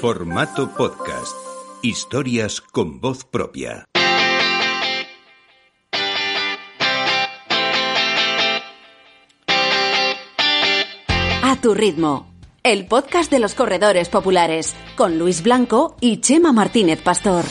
Formato podcast. Historias con voz propia. A tu ritmo. El podcast de los corredores populares con Luis Blanco y Chema Martínez Pastor.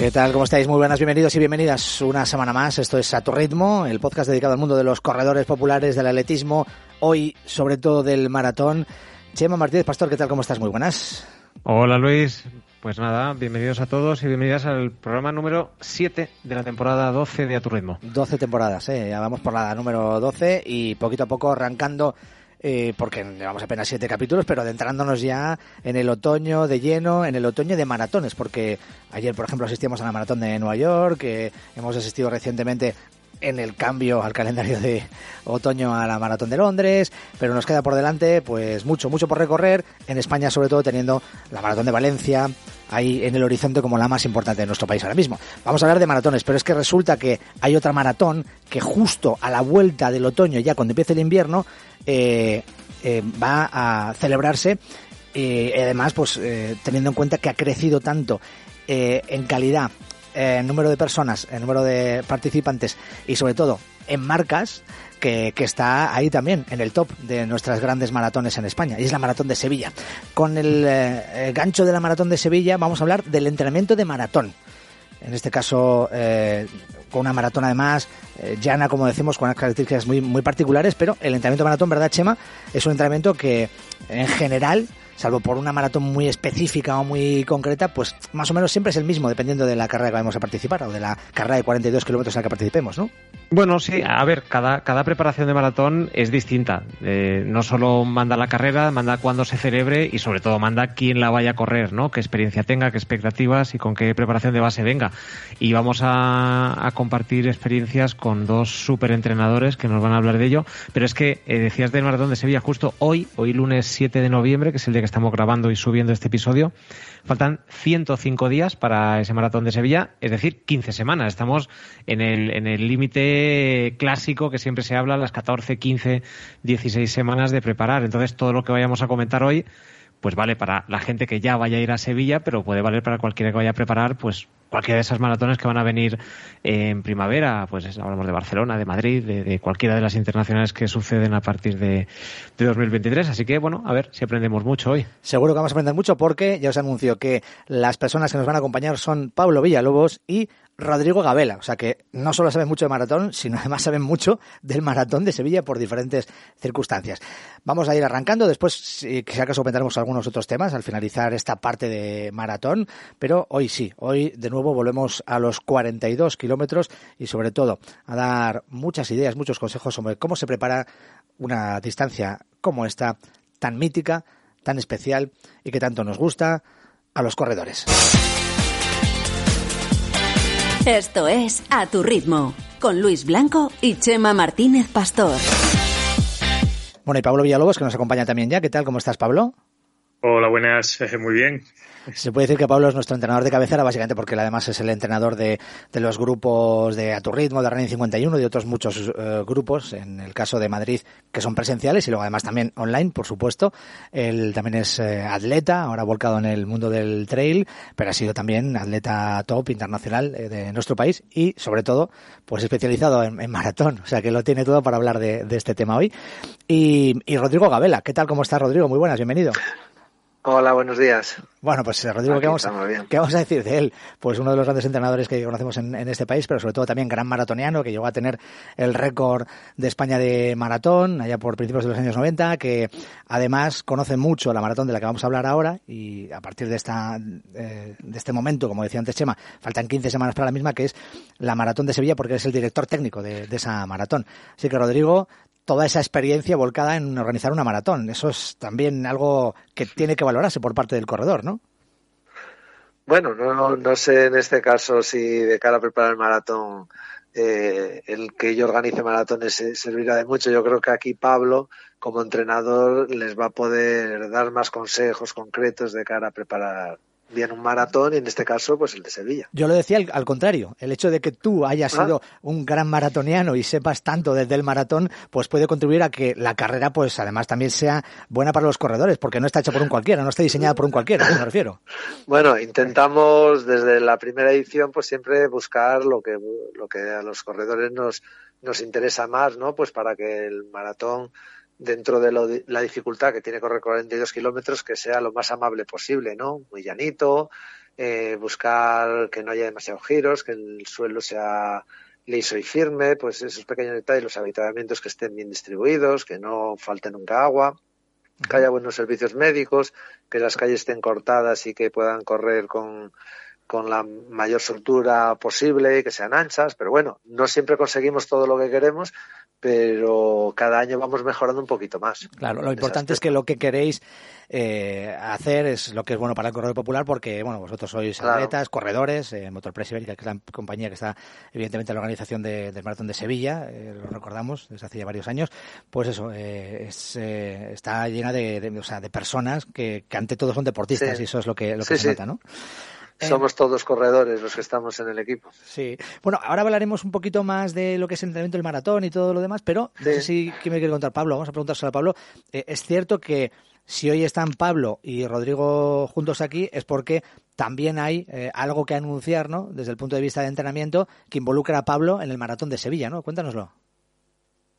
¿Qué tal? ¿Cómo estáis? Muy buenas, bienvenidos y bienvenidas una semana más. Esto es A Tu Ritmo, el podcast dedicado al mundo de los corredores populares, del atletismo, hoy sobre todo del maratón. Chema Martínez Pastor, ¿qué tal? ¿Cómo estás? Muy buenas. Hola Luis, pues nada, bienvenidos a todos y bienvenidas al programa número 7 de la temporada 12 de A Tu Ritmo. 12 temporadas, ¿eh? ya vamos por la número 12 y poquito a poco arrancando eh, porque llevamos apenas siete capítulos, pero adentrándonos ya en el otoño de lleno, en el otoño de maratones, porque ayer, por ejemplo, asistimos a la maratón de Nueva York, que hemos asistido recientemente en el cambio al calendario de otoño a la maratón de Londres, pero nos queda por delante pues mucho, mucho por recorrer, en España sobre todo teniendo la maratón de Valencia ahí en el horizonte como la más importante de nuestro país ahora mismo. Vamos a hablar de maratones, pero es que resulta que hay otra maratón que justo a la vuelta del otoño, ya cuando empiece el invierno, eh, eh, va a celebrarse y además pues eh, teniendo en cuenta que ha crecido tanto en calidad en número de personas, en número de participantes y sobre todo en marcas que, está ahí también en el top de nuestras grandes maratones en España y es la maratón de Sevilla. Con el eh, gancho de la maratón de Sevilla vamos a hablar del entrenamiento de maratón. En este caso, eh, con una maratón además eh, llana, como decimos, con unas características muy, muy particulares, pero el entrenamiento de maratón, ¿verdad, Chema? Es un entrenamiento que en general salvo por una maratón muy específica o muy concreta, pues más o menos siempre es el mismo, dependiendo de la carrera que vamos a participar o de la carrera de 42 kilómetros en la que participemos, ¿no? Bueno, sí, a ver, cada, cada preparación de maratón es distinta. Eh, no solo manda la carrera, manda cuándo se celebre y sobre todo manda quién la vaya a correr, ¿no? Qué experiencia tenga, qué expectativas y con qué preparación de base venga. Y vamos a, a compartir experiencias con dos súper entrenadores que nos van a hablar de ello. Pero es que eh, decías del maratón de Sevilla justo hoy, hoy lunes 7 de noviembre, que es el día que estamos grabando y subiendo este episodio. Faltan 105 días para ese maratón de Sevilla, es decir, 15 semanas. Estamos en el en el límite clásico que siempre se habla, las 14, 15, 16 semanas de preparar. Entonces, todo lo que vayamos a comentar hoy pues vale para la gente que ya vaya a ir a Sevilla, pero puede valer para cualquiera que vaya a preparar, pues cualquiera de esas maratones que van a venir en primavera, pues hablamos de Barcelona, de Madrid, de, cualquiera de las internacionales que suceden a partir de, de 2023. Así que, bueno, a ver si aprendemos mucho hoy. Seguro que vamos a aprender mucho porque ya os anuncio que las personas que nos van a acompañar son Pablo Villalobos y Rodrigo Gabela. O sea que no solo saben mucho de maratón, sino además saben mucho del maratón de Sevilla por diferentes circunstancias. Vamos a ir arrancando. Después, si acaso comentaremos algunos otros temas al finalizar esta parte de maratón. Pero hoy sí, hoy de nuevo volvemos a los 42 kilómetros y sobre todo a dar muchas ideas, muchos consejos sobre cómo se prepara una distancia como esta, tan mítica, tan especial y que tanto nos gusta a los corredores. Esto es A Tu Ritmo, con Luis Blanco y Chema Martínez Pastor. Bueno, y Pablo Villalobos, que nos acompaña también ya. ¿Qué tal? ¿Cómo estás, Pablo? Hola, buenas. Muy bien. Se puede decir que Pablo es nuestro entrenador de cabecera, básicamente porque él además es el entrenador de, de los grupos de A Tu Ritmo, de Running 51 y de otros muchos uh, grupos, en el caso de Madrid, que son presenciales y luego además también online, por supuesto. Él también es eh, atleta, ahora volcado en el mundo del trail, pero ha sido también atleta top internacional eh, de nuestro país y, sobre todo, pues especializado en, en, maratón. O sea que lo tiene todo para hablar de, de este tema hoy. Y, y Rodrigo Gabela, ¿qué tal? ¿Cómo estás, Rodrigo? Muy buenas, bienvenido. Hola, buenos días. Bueno, pues Rodrigo, ¿qué vamos, ¿qué vamos, a decir de él? Pues uno de los grandes entrenadores que conocemos en, en, este país, pero sobre todo también gran maratoniano, que llegó a tener el récord de España de maratón allá por principios de los años 90, que además conoce mucho la maratón de la que vamos a hablar ahora y a partir de, esta, eh, de este momento, como decía antes Chema, faltan 15 semanas para la misma, que es la maratón de Sevilla, porque es el director técnico de, de esa maratón. Así que Rodrigo, toda esa experiencia volcada en organizar una maratón. Eso es también algo que tiene que valorarse por parte del corredor, ¿no? Bueno, no, sé en este caso si de cara a preparar el maratón eh, el que yo organice maratones servirá de mucho. Yo creo que aquí Pablo, como entrenador, les va a poder dar más consejos concretos de cara a preparar bien un maratón y en este caso pues el de Sevilla. Yo lo decía al, contrario, el hecho de que tú hayas ah. sido un gran maratoniano y sepas tanto desde el maratón, pues puede contribuir a que la carrera pues además también sea buena para los corredores, porque no está hecha por un cualquiera, no está diseñada por un cualquiera, me refiero. Bueno, intentamos desde la primera edición pues siempre buscar lo que lo que a los corredores nos nos interesa más, ¿no? Pues para que el maratón dentro de la dificultad que tiene correr 42 kilómetros, que sea lo más amable posible, ¿no? Muy llanito, eh, buscar que no haya demasiados giros, que el suelo sea liso y firme, pues esos pequeños detalles, los habitamientos que estén bien distribuidos, que no falte nunca agua, que haya buenos servicios médicos, que las calles estén cortadas y que puedan correr con, con la mayor soltura posible, que sean anchas, pero bueno, no siempre conseguimos todo lo que queremos, pero cada año vamos mejorando un poquito más. Claro, lo importante es que lo que queréis eh, hacer es lo que es bueno para el corredor popular, porque bueno, vosotros sois atletas, corredores, eh, Ibérica, que es la compañía que está evidentemente en la organización del Maratón de Sevilla, eh, lo recordamos desde hace ya varios años, pues eso, eh, es, eh, está llena de, de, o sea, de personas que, que, ante todo son deportistas y eso es lo que, lo que se nota, ¿no? Eh, Somos todos corredores los que estamos en el equipo. Sí. Bueno, ahora hablaremos un poquito más de lo que es el entrenamiento del maratón y todo lo demás, pero no sé si ¿qué me quiere contar Pablo. Vamos a preguntárselo a Pablo. Eh, es cierto que si hoy están Pablo y Rodrigo juntos aquí es porque también hay eh, algo que anunciar, ¿no? Desde el punto de vista de entrenamiento que involucra a Pablo en el maratón de Sevilla, ¿no? Cuéntanoslo.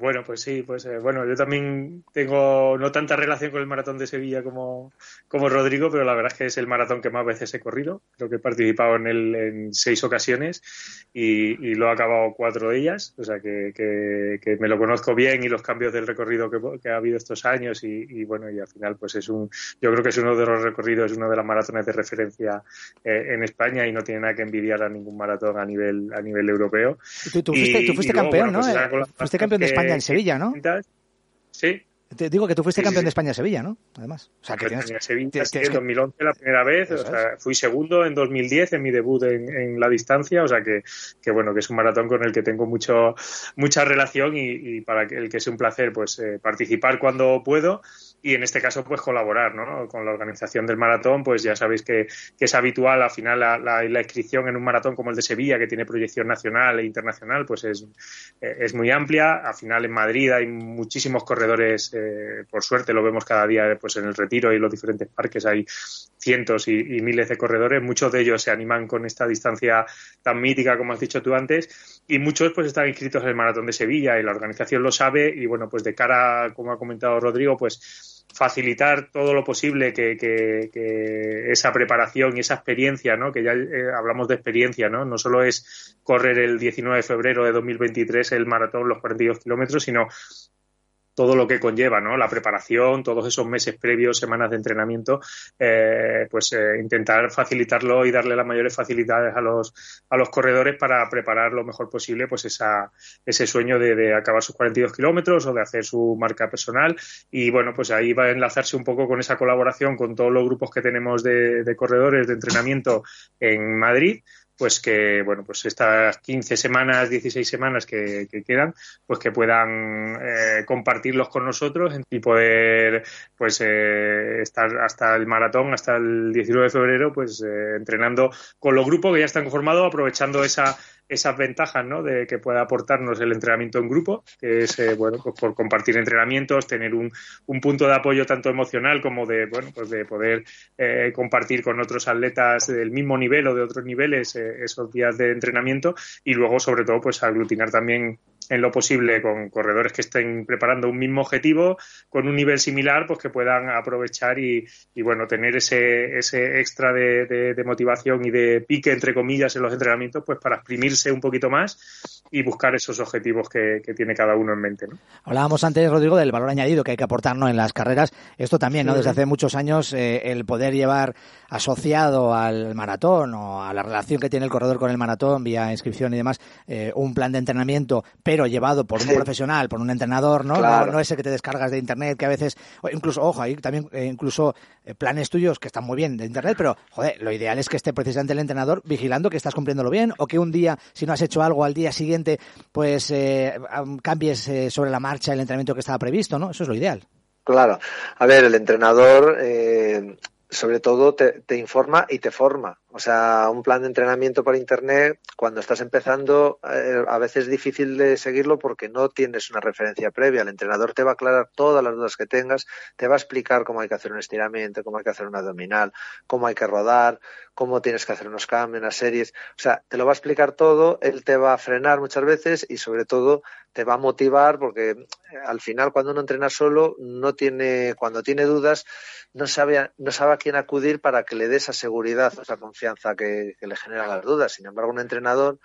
Bueno, pues sí, pues eh, bueno, yo también tengo no tanta relación con el maratón de Sevilla como, como Rodrigo, pero la verdad es que es el maratón que más veces he corrido. Creo que he participado en él en seis ocasiones y, y lo he acabado cuatro de ellas, o sea que, que, me lo conozco bien y los cambios del recorrido que, ha habido estos años y, y, bueno, y al final pues es un, yo creo que es uno de los recorridos, uno de las maratones de referencia eh, en España y no tiene nada que envidiar a ningún maratón a nivel, a nivel europeo. Tú, tú fuiste, tú fuiste campeón, ¿no? Pues eh, fuiste campeón de España en Sevilla, ¿no? Sí. Te digo que tú fuiste campeón de España en Sevilla, ¿no? Además. O sea, que tienes, Sevilla, sí, en 2011 la primera vez, o sea, fui segundo en 2010 en mi debut en, en, la distancia, o sea que, que, bueno, que es un maratón con el que tengo mucho mucha relación y, y para el que es un placer pues eh, participar cuando puedo y en este caso pues colaborar ¿no? con la organización del maratón pues ya sabéis que, es habitual al final la, inscripción en un maratón como el de Sevilla que tiene proyección nacional e internacional pues es, eh, es muy amplia al final en Madrid hay muchísimos corredores eh, por suerte lo vemos cada día pues en el retiro y los diferentes parques hay cientos y, y, miles de corredores muchos de ellos se animan con esta distancia tan mítica como has dicho tú antes y muchos pues están inscritos en el maratón de Sevilla y la organización lo sabe y bueno pues de cara como ha comentado Rodrigo pues facilitar todo lo posible que, que, que, esa preparación y esa experiencia, ¿no? que ya eh, hablamos de experiencia, ¿no? no solo es correr el 19 de febrero de 2023 el maratón, los 42 kilómetros, sino todo lo que conlleva, ¿no? La preparación, todos esos meses previos, semanas de entrenamiento, eh, pues eh, intentar facilitarlo y darle las mayores facilidades a los, a los corredores para preparar lo mejor posible, pues esa, ese sueño de, de acabar sus 42 kilómetros o de hacer su marca personal. Y bueno, pues ahí va a enlazarse un poco con esa colaboración con todos los grupos que tenemos de, de corredores de entrenamiento en Madrid pues que, bueno, pues estas 15 semanas, 16 semanas que, que quedan, pues que puedan eh, compartirlos con nosotros y poder, pues, eh, estar hasta el maratón, hasta el 19 de febrero, pues, eh, entrenando con los grupos que ya están conformados, aprovechando esa esas ventajas ¿no? de que pueda aportarnos el entrenamiento en grupo, que es eh, bueno, pues por compartir entrenamientos, tener un, un, punto de apoyo tanto emocional como de bueno, pues de poder eh, compartir con otros atletas del mismo nivel o de otros niveles eh, esos días de entrenamiento y luego sobre todo pues aglutinar también en lo posible con corredores que estén preparando un mismo objetivo con un nivel similar, pues que puedan aprovechar y, y bueno, tener ese, ese extra de, de, de, motivación y de pique, entre comillas, en los entrenamientos, pues para exprimirse un poquito más y buscar esos objetivos que, que tiene cada uno en mente. ¿no? Hablábamos antes, Rodrigo, del valor añadido que hay que aportar ¿no? en las carreras. Esto también, ¿no? Desde hace muchos años, eh, el poder llevar asociado al maratón o a la relación que tiene el corredor con el maratón vía inscripción y demás, eh, un plan de entrenamiento, pero pero llevado por un profesional, por un entrenador, ¿no? ¿no? ese que te descargas de internet, que a veces, incluso, ojo, hay también eh, incluso eh, planes tuyos que están muy bien de internet, pero, joder, lo ideal es que esté precisamente el entrenador vigilando que estás cumpliéndolo bien, o que un día, si no has hecho algo al día siguiente, pues eh, cambies sobre la marcha el entrenamiento que estaba previsto, ¿no? Eso es lo ideal. Claro. A ver, el entrenador, sobre todo, te, te informa y te forma. O sea, un plan de entrenamiento por Internet, cuando estás empezando, eh, a veces es difícil de seguirlo porque no tienes una referencia previa. El entrenador te va a aclarar todas las dudas que tengas, te va a explicar cómo hay que hacer un estiramiento, cómo hay que hacer un abdominal, cómo hay que rodar, cómo tienes que hacer unos cambios, unas series. O sea, te lo va a explicar todo, él te va a frenar muchas veces y sobre todo te va a motivar porque eh, al final cuando uno entrena solo no tiene, cuando tiene dudas, no sabe, no sabe a quién acudir para que le dé esa seguridad, esa confianza confianza que, le genera las dudas. Sin embargo, un entrenador,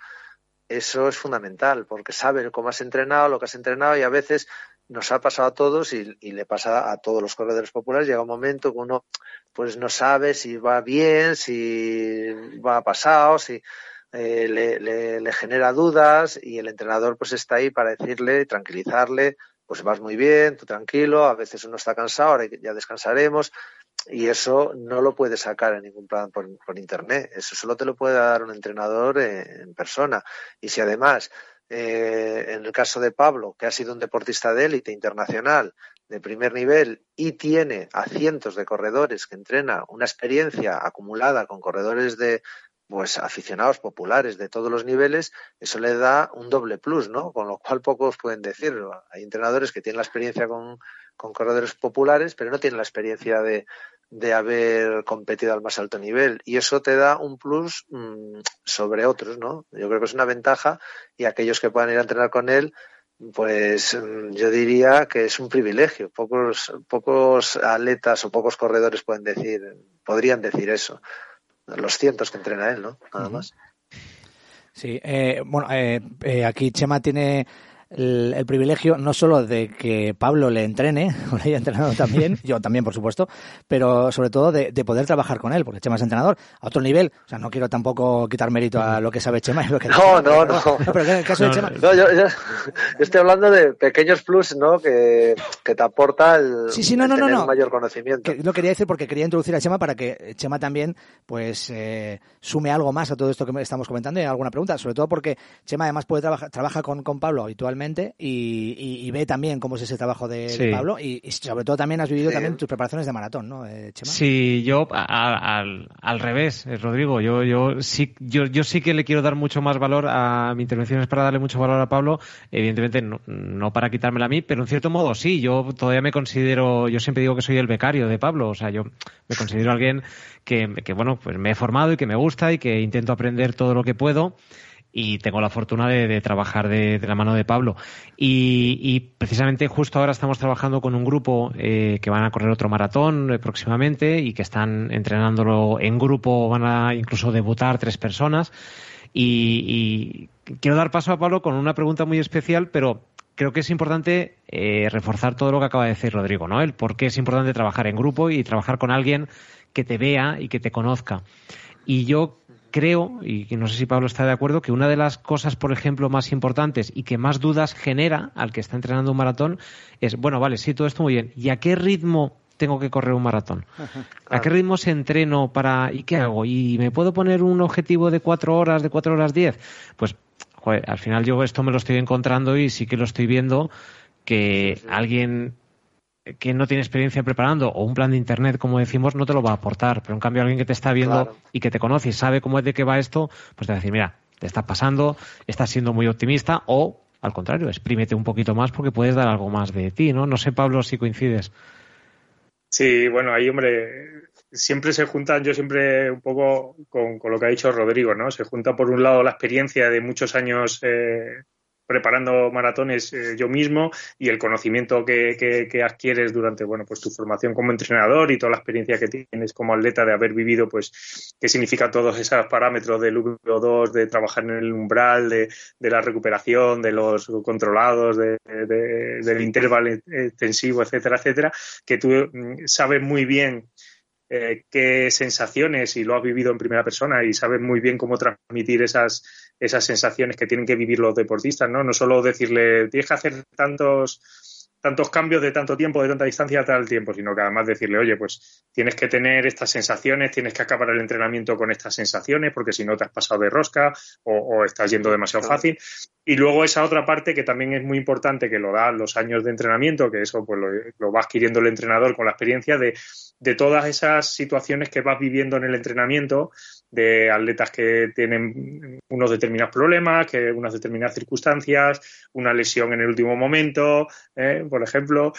eso es fundamental, porque sabe cómo has entrenado, lo que has entrenado y a veces nos ha pasado a todos y, le pasa a todos los corredores populares. Llega un momento que uno pues no sabe si va bien, si va pasado, si eh, le, le, genera dudas y el entrenador pues está ahí para decirle, tranquilizarle, pues vas muy bien, tú tranquilo, a veces uno está cansado, ahora ya descansaremos, y eso no lo puedes sacar en ningún plan por, internet. Eso solo te lo puede dar un entrenador en, persona. Y si además, eh, en el caso de Pablo, que ha sido un deportista de élite internacional, de primer nivel, y tiene a cientos de corredores que entrena una experiencia acumulada con corredores de pues aficionados populares de todos los niveles, eso le da un doble plus, ¿no? Con lo cual pocos pueden decirlo. Hay entrenadores que tienen la experiencia con, con corredores populares, pero no tienen la experiencia de, de haber competido al más alto nivel y eso te da un plus mm, sobre otros, ¿no? Yo creo que es una ventaja y aquellos que puedan ir a entrenar con él, pues mm, yo diría que es un privilegio. Pocos, pocos atletas o pocos corredores pueden decir, podrían decir eso. Los cientos que entrena él, ¿no? Nada más. Sí, eh, bueno, eh, eh, aquí Chema tiene el, privilegio no solo de que Pablo le entrene, o le haya entrenado también, yo también, por supuesto, pero sobre todo de, poder trabajar con él, porque Chema es entrenador a otro nivel. O sea, no quiero tampoco quitar mérito a lo que sabe Chema. Y lo que no, no, no, pero en el caso de Chema. yo, estoy hablando de pequeños plus, ¿no? Que, que te aporta el, sí, sí, no, no, tener no, mayor conocimiento. lo quería decir porque quería introducir a Chema para que Chema también, pues, eh, sume algo más a todo esto que estamos comentando y alguna pregunta. Sobre todo porque Chema además puede trabajar, trabaja con, con Pablo habitualmente y, ve también cómo es ese trabajo de, Pablo y, sobre todo también has vivido también tus preparaciones de maratón, ¿no, eh, Chema? Sí, yo al, al revés, eh, Rodrigo, yo, yo, sí, yo, yo sí que le quiero dar mucho más valor a mi intervención es para darle mucho valor a Pablo, evidentemente no, para quitármela a mí, pero en cierto modo sí, yo todavía me considero, yo siempre digo que soy el becario de Pablo, o sea, yo me considero alguien que, que bueno, pues me he formado y que me gusta y que intento aprender todo lo que puedo y tengo la fortuna de, trabajar de, la mano de Pablo. Y, precisamente justo ahora estamos trabajando con un grupo eh, que van a correr otro maratón eh, próximamente y que están entrenándolo en grupo, van a incluso debutar tres personas. Y, quiero dar paso a Pablo con una pregunta muy especial, pero creo que es importante eh, reforzar todo lo que acaba de decir Rodrigo, ¿no? El por qué es importante trabajar en grupo y trabajar con alguien que te vea y que te conozca. Y yo creo, y no sé si Pablo está de acuerdo, que una de las cosas, por ejemplo, más importantes y que más dudas genera al que está entrenando un maratón es, bueno, vale, sí, todo esto muy bien. ¿Y a qué ritmo tengo que correr un maratón? ¿A qué ritmo se entreno para... ¿Y qué hago? ¿Y me puedo poner un objetivo de cuatro horas, de cuatro horas diez? Pues, joder, al final yo esto me lo estoy encontrando y sí que lo estoy viendo que alguien que no tiene experiencia preparando o un plan de internet, como decimos, no te lo va a aportar. Pero en cambio, alguien que te está viendo y que te conoce y sabe cómo es de qué va esto, pues te va a decir, mira, te está pasando, estás siendo muy optimista o, al contrario, exprímete un poquito más porque puedes dar algo más de ti, ¿no? No sé, Pablo, si coincides. Sí, bueno, ahí, hombre, siempre se juntan, yo siempre un poco con, lo que ha dicho Rodrigo, ¿no? Se junta por un lado la experiencia de muchos años eh, preparando maratones eh, yo mismo y el conocimiento que, que, adquieres durante bueno pues tu formación como entrenador y toda la experiencia que tienes como atleta de haber vivido pues qué significa todos esos parámetros del VO2 de trabajar en el umbral de, de la recuperación de los controlados de, del intervalo extensivo etcétera etcétera que tú mm, sabes muy bien eh, qué sensaciones y lo has vivido en primera persona y sabes muy bien cómo transmitir esas esas sensaciones que tienen que vivir los deportistas, ¿no? No solo decirle, tienes que hacer tantos tantos cambios de tanto tiempo, de tanta distancia tal tiempo, sino que además decirle, oye, pues tienes que tener estas sensaciones, tienes que acabar el entrenamiento con estas sensaciones, porque si no te has pasado de rosca o, estás yendo demasiado fácil. Y luego esa otra parte que también es muy importante, que lo da los años de entrenamiento, que eso pues lo, va adquiriendo el entrenador con la experiencia de, de todas esas situaciones que vas viviendo en el entrenamiento, de atletas que tienen unos determinados problemas, que unas determinadas circunstancias, una lesión en el último momento, ¿eh? por ejemplo.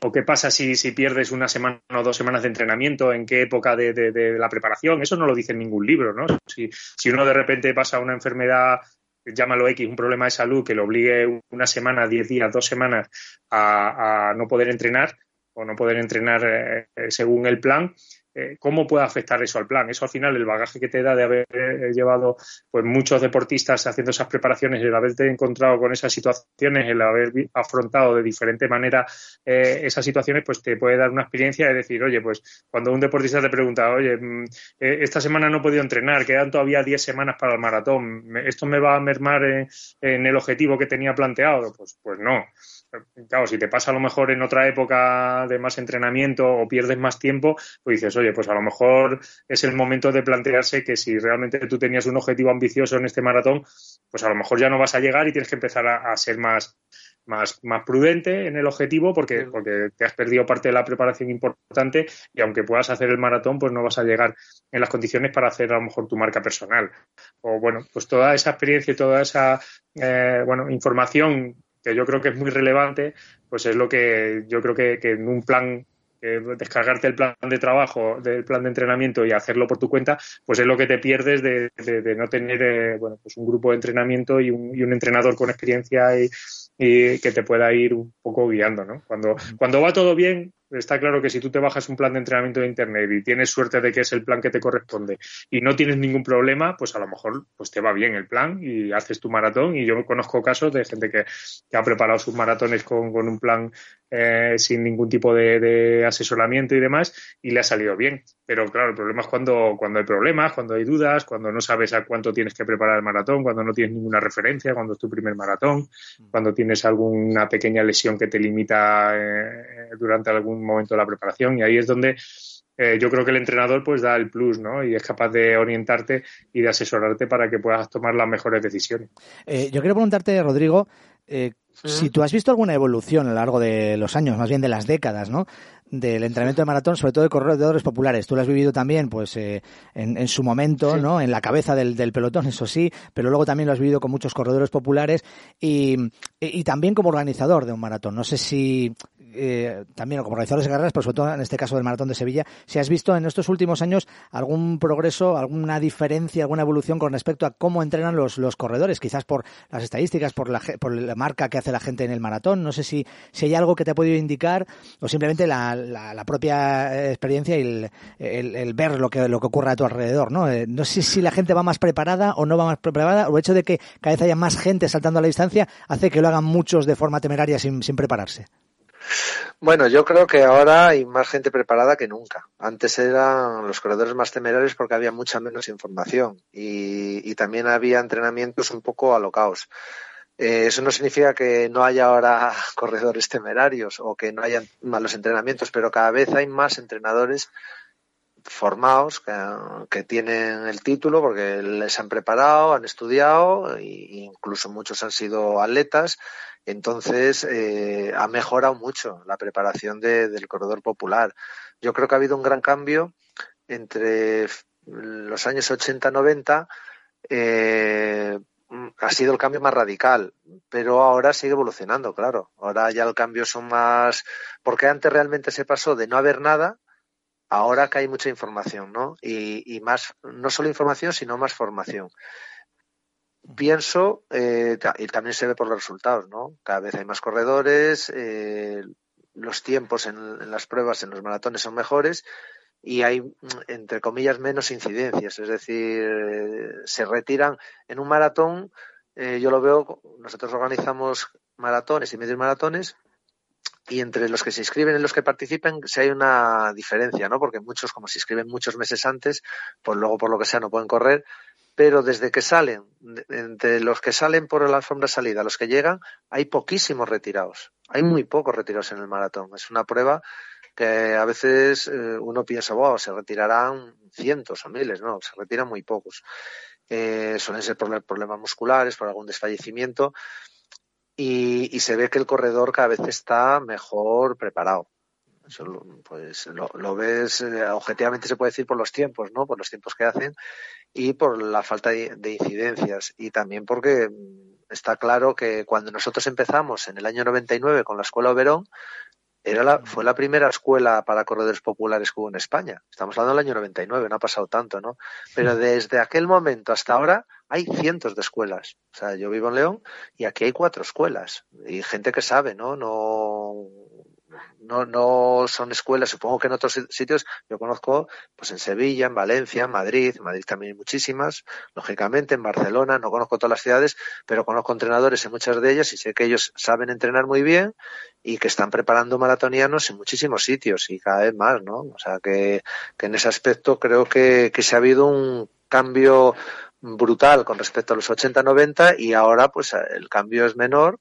O, qué pasa si, si, pierdes una semana o dos semanas de entrenamiento, en qué época de, la preparación. Eso no lo dice en ningún libro, ¿no? Si, si uno de repente pasa una enfermedad llámalo X, un problema de salud que le obligue una semana, diez días, dos semanas a, no poder entrenar o no poder entrenar eh, según el plan, eh, cómo puede afectar eso al plan. Eso al final, el bagaje que te da de haber eh, llevado pues muchos deportistas haciendo esas preparaciones, el haberte encontrado con esas situaciones, el haber afrontado de diferente manera eh, esas situaciones, pues te puede dar una experiencia de decir, oye, pues cuando un deportista te pregunta, oye, mm, esta semana no he podido entrenar, quedan todavía 10 semanas para el maratón, ¿esto me va a mermar en el objetivo que tenía planteado? Pues, pues no claro, si te pasa a lo mejor en otra época de más entrenamiento o pierdes más tiempo, pues dices, oye, pues a lo mejor es el momento de plantearse que si realmente tú tenías un objetivo ambicioso en este maratón, pues a lo mejor ya no vas a llegar y tienes que empezar a, ser más, más, más prudente en el objetivo porque, porque te has perdido parte de la preparación importante y aunque puedas hacer el maratón, pues no vas a llegar en las condiciones para hacer a lo mejor tu marca personal. O bueno, pues toda esa experiencia y toda esa eh, bueno, información que yo creo que es muy relevante, pues es lo que yo creo que, en un plan descargarte el plan de trabajo, del plan de entrenamiento y hacerlo por tu cuenta, pues es lo que te pierdes de, no tener eh, bueno, pues un grupo de entrenamiento y un, y un entrenador con experiencia y, y, que te pueda ir un poco guiando, ¿no? Cuando, cuando va todo bien, está claro que si tú te bajas un plan de entrenamiento de internet y tienes suerte de que es el plan que te corresponde y no tienes ningún problema, pues a lo mejor pues te va bien el plan y haces tu maratón. Y yo conozco casos de gente que, ha preparado sus maratones con, un plan eh, sin ningún tipo de, asesoramiento y demás y le ha salido bien. Pero claro, el problema es cuando, cuando hay problemas, cuando hay dudas, cuando no sabes a cuánto tienes que preparar el maratón, cuando no tienes ninguna referencia, cuando es tu primer maratón, mm. cuando tienes alguna pequeña lesión que te limita eh, durante algún momento de la preparación y ahí es donde eh, yo creo que el entrenador pues da el plus, ¿no? Y es capaz de orientarte y de asesorarte para que puedas tomar las mejores decisiones. Eh, yo quiero preguntarte, Rodrigo, eh, si tú has visto alguna evolución a lo largo de los años, más bien de las décadas, ¿no? Del entrenamiento de maratón, sobre todo de corredores populares. Tú lo has vivido también, pues, eh, en, su momento, ¿no? En la cabeza del, pelotón, eso sí, pero luego también lo has vivido con muchos corredores populares y, y, también como organizador de un maratón. No sé si eh, también como organizadores de carreras, pero sobre todo en este caso del maratón de Sevilla, si has visto en estos últimos años algún progreso, alguna diferencia, alguna evolución con respecto a cómo entrenan los, los corredores, quizás por las estadísticas, por la, por la marca que hace la gente en el maratón. No sé si, si hay algo que te ha podido indicar o simplemente la la, propia eh, experiencia y el, ver lo que, lo que ocurre a tu alrededor, ¿no? Eh, no sé si la gente va más preparada o no va más preparada, o el hecho de que cada vez haya más gente saltando a la distancia hace que lo hagan muchos de forma temeraria sin, prepararse. Bueno, yo creo que ahora hay más gente preparada que nunca. Antes eran los corredores más temerarios porque había mucha menos información y, y también había entrenamientos un poco alocados. Eh, eso no significa que no haya ahora corredores temerarios o que no haya malos entrenamientos, pero cada vez hay más entrenadores formados que, tienen el título porque les han preparado, han estudiado e incluso muchos han sido atletas. Entonces eh, ha mejorado mucho la preparación del corredor popular. Yo creo que ha habido un gran cambio entre los años 80-90 eh, ha sido el cambio más radical, pero ahora sigue evolucionando, claro. Ahora ya el cambio son más, porque antes realmente se pasó de no haber nada, ahora que hay mucha información, ¿no? Y, más, no solo información, sino más formación. Pienso, eh, y también se ve por los resultados, ¿no? Cada vez hay más corredores, eh, los tiempos en las pruebas, en los maratones son mejores y hay, entre comillas, menos incidencias. Es decir, se retiran en un maratón. Eh, yo lo veo, nosotros organizamos maratones y medios maratones y entre los que se inscriben y los que participen si hay una diferencia, ¿no? Porque muchos, como se inscriben muchos meses antes, pues luego por lo que sea no pueden correr, pero desde que salen, entre los que salen por la alfombra salida, los que llegan, hay poquísimos retirados. Hay muy pocos retirados en el maratón. Es una prueba que a veces eh, uno piensa, wow, se retirarán cientos o miles, no, se retiran muy pocos. Eh, suelen ser por problemas musculares, por algún desfallecimiento, y, y, se ve que el corredor cada vez está mejor preparado. Eso pues lo, ves, eh, objetivamente se puede decir por los tiempos, ¿no? Por los tiempos que hacen y por la falta de, incidencias. Y también porque mm, está claro que cuando nosotros empezamos en el año 99 con la Escuela Oberón, era la, fue la primera escuela para corredores populares que hubo en España. Estamos hablando del año 99, no ha pasado tanto, ¿no? Pero desde aquel momento hasta ahora hay cientos de escuelas. O sea, yo vivo en León y aquí hay cuatro escuelas. Y gente que sabe, ¿no? No no, no son escuelas, supongo que en otros sitios yo conozco, pues en Sevilla, en Valencia, en Madrid, en Madrid también hay muchísimas, lógicamente, en Barcelona, no conozco todas las ciudades, pero conozco entrenadores en muchas de ellas y sé que ellos saben entrenar muy bien y que están preparando maratonianos en muchísimos sitios y cada vez más, ¿no? O sea que, que en ese aspecto creo que, que se ha habido un cambio brutal con respecto a los 80-90 y ahora pues el cambio es menor,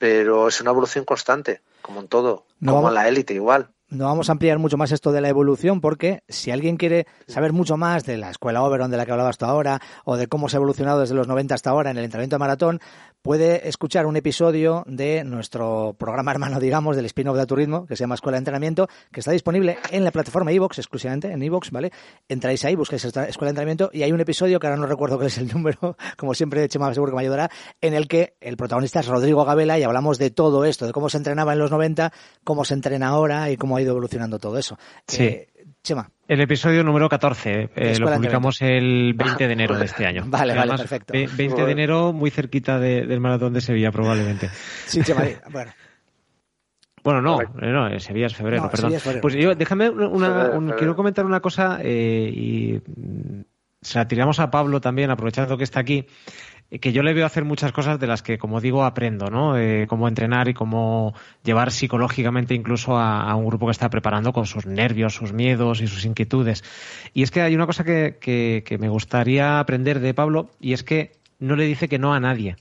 pero es una evolución constante como en todo, no como en la élite igual no vamos a ampliar mucho más esto de la evolución porque si alguien quiere saber mucho más de la escuela Oberon de la que hablaba hasta ahora o de cómo se ha evolucionado desde los 90 hasta ahora en el entrenamiento de maratón, puede escuchar un episodio de nuestro programa hermano, digamos, del spin-off de Turismo, que se llama Escuela de Entrenamiento, que está disponible en la plataforma iVoox, exclusivamente en iVoox, ¿vale? Entráis ahí, buscáis Escuela de Entrenamiento y hay un episodio, que ahora no recuerdo cuál es el número, como siempre, Chema seguro que me ayudará, en el que el protagonista es Rodrigo Gabela y hablamos de todo esto, de cómo se entrenaba en los 90, cómo se entrena ahora y cómo ha ido evolucionando todo eso. Sí. Eh, Chema. El episodio número 14 eh, lo publicamos el 20 de enero de este año. Vale, vale, perfecto. 20 de enero, muy cerquita del maratón de Sevilla, probablemente. Sí, Chema, bueno. Bueno, no, no, Sevilla es febrero, perdón. Pues yo, déjame una, quiero comentar una cosa eh, y se la tiramos a Pablo también, aprovechando que está aquí que yo le veo hacer muchas cosas de las que, como digo, aprendo, ¿no? Eh, cómo entrenar y cómo llevar psicológicamente incluso a, un grupo que está preparando con sus nervios, sus miedos y sus inquietudes. Y es que hay una cosa que, que me gustaría aprender de Pablo y es que no le dice que no a nadie.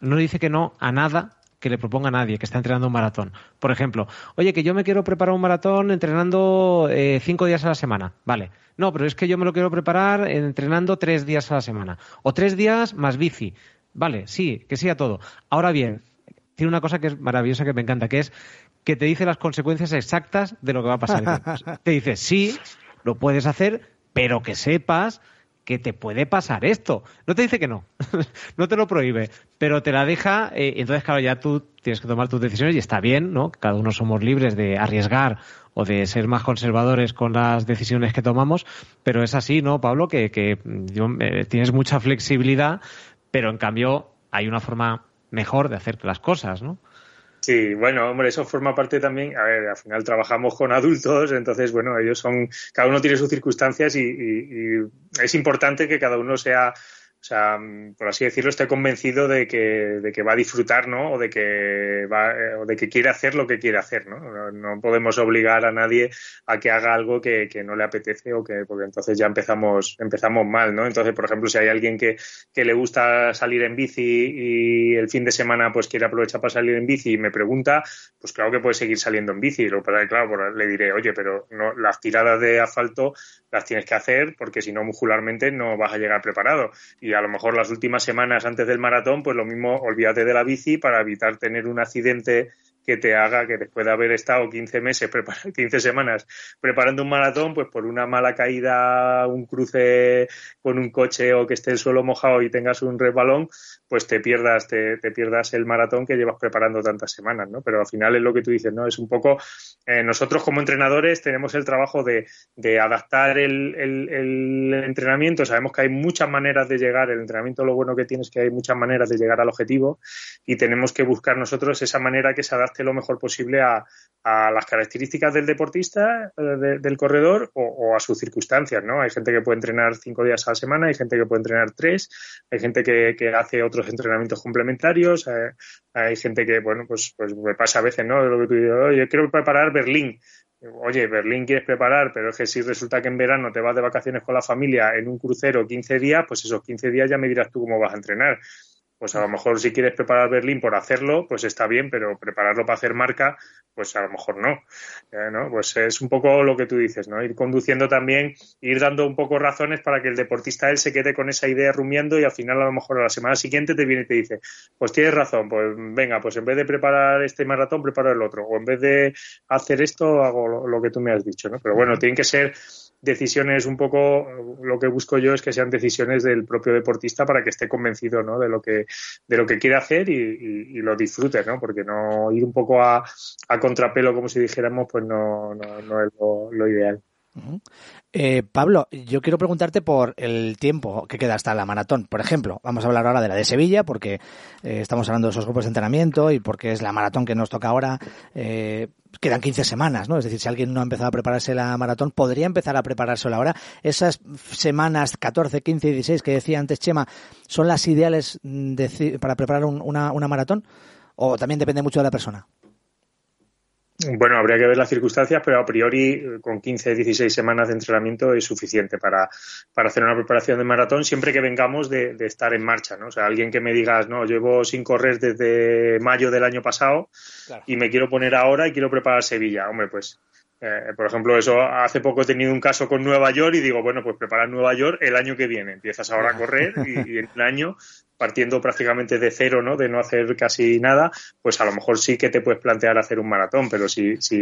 No le dice que no a nada que le proponga a nadie que está entrenando un maratón. Por ejemplo, oye, que yo me quiero preparar un maratón entrenando eh, cinco días a la semana. Vale. No, pero es que yo me lo quiero preparar entrenando tres días a la semana. O tres días más bici. Vale, sí, que sí a todo. Ahora bien, tiene una cosa que es maravillosa que me encanta, que es que te dice las consecuencias exactas de lo que va a pasar. te dice, sí, lo puedes hacer, pero que sepas que te puede pasar esto. No te dice que no, no te lo prohíbe, pero te la deja, eh, entonces claro, ya tú tienes que tomar tus decisiones y está bien, ¿no? Cada uno somos libres de arriesgar o de ser más conservadores con las decisiones que tomamos, pero es así, ¿no, Pablo? Que, que eh, tienes mucha flexibilidad, pero en cambio hay una forma mejor de hacer las cosas, ¿no? Sí, bueno, hombre, eso forma parte también, a ver, al final trabajamos con adultos, entonces, bueno, ellos son, cada uno tiene sus circunstancias y es importante que cada uno sea o sea, mm, por así decirlo, estoy convencido de que, de que va a disfrutar, ¿no? O de que va, eh, o de que quiere hacer lo que quiere hacer, ¿no? No, podemos obligar a nadie a que haga algo que, que, no le apetece o que, porque entonces ya empezamos, empezamos mal, ¿no? Entonces, por ejemplo, si hay alguien que, que le gusta salir en bici y el fin de semana pues quiere aprovechar para salir en bici y me pregunta, pues claro que puede seguir saliendo en bici. Lo que claro, pues le diré, oye, pero no, las tiradas de asfalto las tienes que hacer porque si no muscularmente no vas a llegar preparado. Y a lo mejor las últimas semanas antes del maratón, pues lo mismo, olvídate de la bici para evitar tener un accidente que te haga que después de haber estado 15 meses, 15 semanas preparando un maratón, pues por una mala caída, un cruce con un coche o que esté el suelo mojado y tengas un resbalón, pues te pierdas, te, pierdas el maratón que llevas preparando tantas semanas, ¿no? Pero al final es lo que tú dices, ¿no? Es un poco, eh, nosotros como entrenadores tenemos el trabajo de, adaptar el, el, entrenamiento, sabemos que hay muchas maneras de llegar, el entrenamiento lo bueno que tiene es que hay muchas maneras de llegar al objetivo y tenemos que buscar nosotros esa manera que se adapte lo mejor posible a, las características del deportista, eh, del corredor o, a sus circunstancias, ¿no? Hay gente que puede entrenar cinco días a la semana, hay gente que puede entrenar tres, hay gente que, hace otros entrenamientos complementarios, eh, hay gente que, bueno, pues, pues me pasa a veces, ¿no? Lo que tú dices, oye, quiero preparar Berlín oye, Berlín quieres preparar, pero es que si resulta que en verano te vas de vacaciones con la familia en un crucero 15 días, pues esos 15 días ya me dirás tú cómo vas a entrenar pues a lo mejor si quieres preparar Berlín por hacerlo, pues está bien, pero prepararlo para hacer marca, pues a lo mejor no. Eh, ¿no? Pues es un poco lo que tú dices, ¿no? Ir conduciendo también, ir dando un poco razones para que el deportista él se quede con esa idea rumiando y al final a lo mejor a la semana siguiente te viene y te dice, pues tienes razón, pues venga, pues en vez de preparar este maratón, preparo el otro, o en vez de hacer esto, hago lo, lo que tú me has dicho, ¿no? Pero bueno, tienen que ser decisiones un poco lo que busco yo es que sean decisiones del propio deportista para que esté convencido ¿no? de lo que de lo que quiere hacer y, lo disfrute ¿no? porque no ir un poco a, contrapelo como si dijéramos pues no, no, es lo, ideal eh, Pablo, yo quiero preguntarte por el tiempo que queda hasta la maratón. Por ejemplo, vamos a hablar ahora de la de Sevilla, porque eh, estamos hablando de esos grupos de entrenamiento y porque es la maratón que nos toca ahora. Eh, quedan 15 semanas, ¿no? Es decir, si alguien no ha empezado a prepararse la maratón, podría empezar a preparársela ahora. Esas semanas 14, 15 y 16 que decía antes Chema, ¿son las ideales para preparar una, una maratón? ¿O también depende mucho de la persona? Bueno, habría que ver las circunstancias, pero a priori con 15, 16 semanas de entrenamiento es suficiente para, para hacer una preparación de maratón siempre que vengamos de, estar en marcha, ¿no? O sea, alguien que me digas, no, llevo sin correr desde mayo del año pasado y me quiero poner ahora y quiero preparar Sevilla. Hombre, pues eh, por ejemplo, eso hace poco he tenido un caso con Nueva York y digo, bueno, pues prepara Nueva York el año que viene. Empiezas ahora a correr y, y en un año partiendo prácticamente de cero, ¿no? De no hacer casi nada, pues a lo mejor sí que te puedes plantear hacer un maratón, pero si, si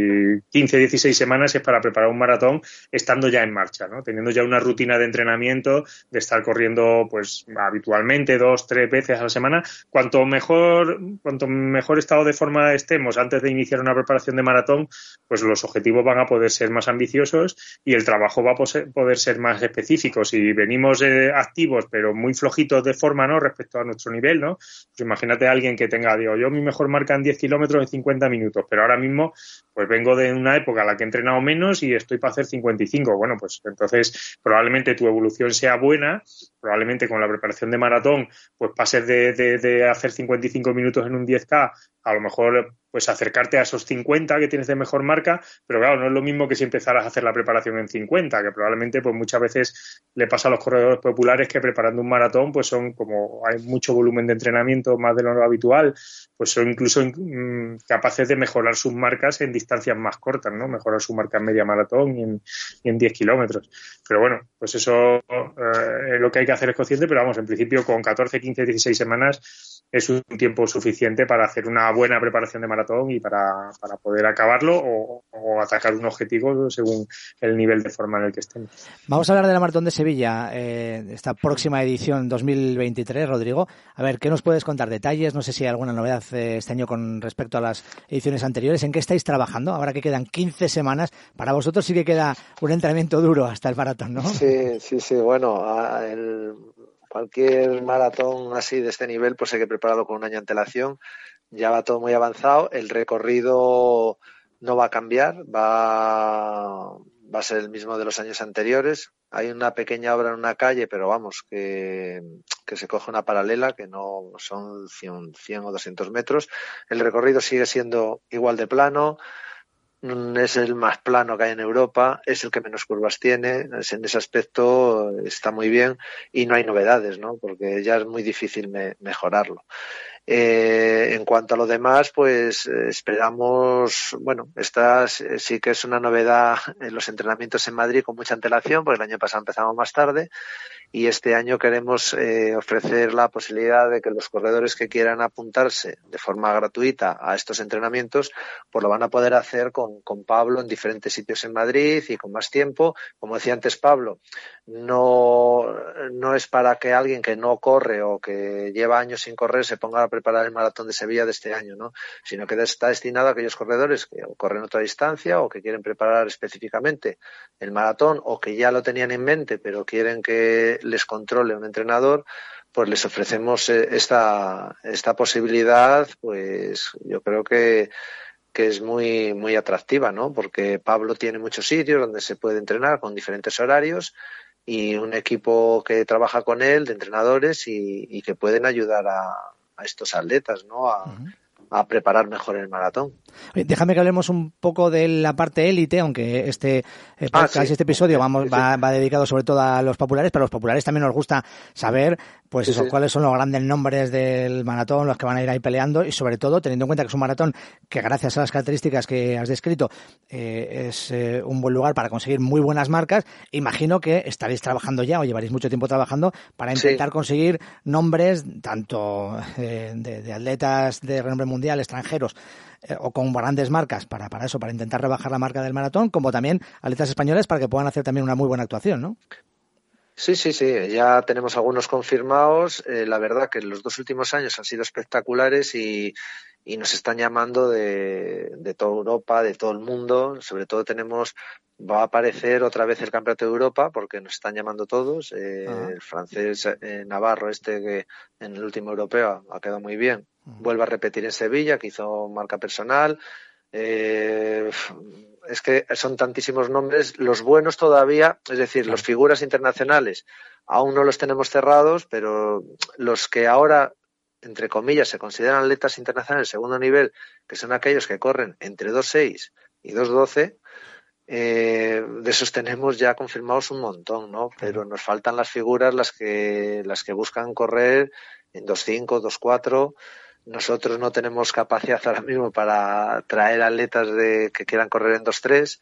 15, 16 semanas es para preparar un maratón estando ya en marcha, ¿no? Teniendo ya una rutina de entrenamiento, de estar corriendo, pues, habitualmente dos, tres veces a la semana. Cuanto mejor, cuanto mejor estado de forma estemos antes de iniciar una preparación de maratón, pues los objetivos van a poder ser más ambiciosos y el trabajo va a poder ser más específico. Si venimos eh, activos, pero muy flojitos de forma, ¿no? Respecto a nuestro nivel, ¿no? Pues imagínate a alguien que tenga, digo, yo mi mejor marca en 10 kilómetros en 50 minutos, pero ahora mismo pues vengo de una época en la que he entrenado menos y estoy para hacer 55. Bueno, pues entonces probablemente tu evolución sea buena, probablemente con la preparación de maratón pues pases de, de, de hacer 55 minutos en un 10K a lo mejor pues acercarte a esos 50 que tienes de mejor marca, pero claro, no es lo mismo que si empezaras a hacer la preparación en 50, que probablemente pues muchas veces le pasa a los corredores populares que preparando un maratón pues son como hay mucho volumen de entrenamiento más de lo habitual, pues son incluso mm, capaces de mejorar sus marcas en distancias más cortas, ¿no? Mejorar su marca en media maratón y en, y en 10 kilómetros. Pero bueno, pues eso eh, lo que hay que hacer es consciente, pero vamos, en principio con 14, 15, 16 semanas es un tiempo suficiente para hacer una buena preparación de maratón y para, para poder acabarlo o, atacar un objetivo según el nivel de forma en el que estén. Vamos a hablar de la maratón de Sevilla, eh, esta próxima edición 2023, Rodrigo. A ver, ¿qué nos puedes contar? Detalles, no sé si hay alguna novedad eh, este año con respecto a las ediciones anteriores. ¿En qué estáis trabajando? Ahora que quedan 15 semanas, para vosotros sí que queda un entrenamiento duro hasta el maratón, ¿no? Sí, sí, sí. Bueno, el, cualquier maratón así de este nivel, pues hay que prepararlo con un año de antelación. Ya va todo muy avanzado. El recorrido no va a cambiar, va, a ser el mismo de los años anteriores. Hay una pequeña obra en una calle, pero vamos, que, se coge una paralela, que no son 100, 100 o 200 metros. El recorrido sigue siendo igual de plano es el más plano que hay en Europa, es el que menos curvas tiene, en ese aspecto está muy bien y no hay novedades, ¿no? Porque ya es muy difícil mejorarlo. Eh, en cuanto a lo demás, pues esperamos, bueno, esta sí que es una novedad en los entrenamientos en Madrid con mucha antelación, porque el año pasado empezamos más tarde y este año queremos eh, ofrecer la posibilidad de que los corredores que quieran apuntarse de forma gratuita a estos entrenamientos, pues lo van a poder hacer con, con Pablo en diferentes sitios en Madrid y con más tiempo. Como decía antes Pablo, no, no es para que alguien que no corre o que lleva años sin correr se ponga a preparar el maratón de Sevilla de este año, ¿no? sino que está destinado a aquellos corredores que corren otra distancia o que quieren preparar específicamente el maratón o que ya lo tenían en mente pero quieren que les controle un entrenador, pues les ofrecemos eh, esta, esta posibilidad, pues yo creo que, que es muy, muy atractiva, ¿no? Porque Pablo tiene muchos sitios donde se puede entrenar con diferentes horarios y un equipo que trabaja con él de entrenadores y, que pueden ayudar a, estos atletas, ¿no? A, a preparar mejor el maratón. Déjame que hablemos un poco de la parte élite, aunque este eh, ah, este episodio vamos, va, dedicado sobre todo a los populares, pero a los populares también nos gusta saber pues eso, cuáles son los grandes nombres del maratón, los que van a ir ahí peleando y sobre todo teniendo en cuenta que es un maratón que gracias a las características que has descrito eh, es eh, un buen lugar para conseguir muy buenas marcas. Imagino que estaréis trabajando ya o llevaréis mucho tiempo trabajando para intentar conseguir nombres tanto de, de atletas de renombre mundial, extranjeros, eh, o con grandes marcas para, para eso, para intentar rebajar la marca del maratón, como también atletas españoles para que puedan hacer también una muy buena actuación, ¿no? Sí, sí, sí, ya tenemos algunos confirmados. Eh, la verdad que los dos últimos años han sido espectaculares y, y nos están llamando de, de, toda Europa, de todo el mundo. Sobre todo tenemos, va a aparecer otra vez el Campeonato de Europa porque nos están llamando todos. Eh. El francés Navarro, este que en el último europeo ha quedado muy bien, vuelve a repetir en Sevilla, que hizo marca personal. Eh, es que son tantísimos nombres, los buenos todavía, es decir, los figuras internacionales aún no los tenemos cerrados, pero los que ahora, entre comillas, se consideran atletas internacionales de segundo nivel, que son aquellos que corren entre 2.6 y 2.12, eh, de esos tenemos ya confirmados un montón, ¿no? Pero nos faltan las figuras, las que, las que buscan correr en 2.5, 2.4 nosotros no tenemos capacidad ahora mismo para traer atletas de que quieran correr en 2-3.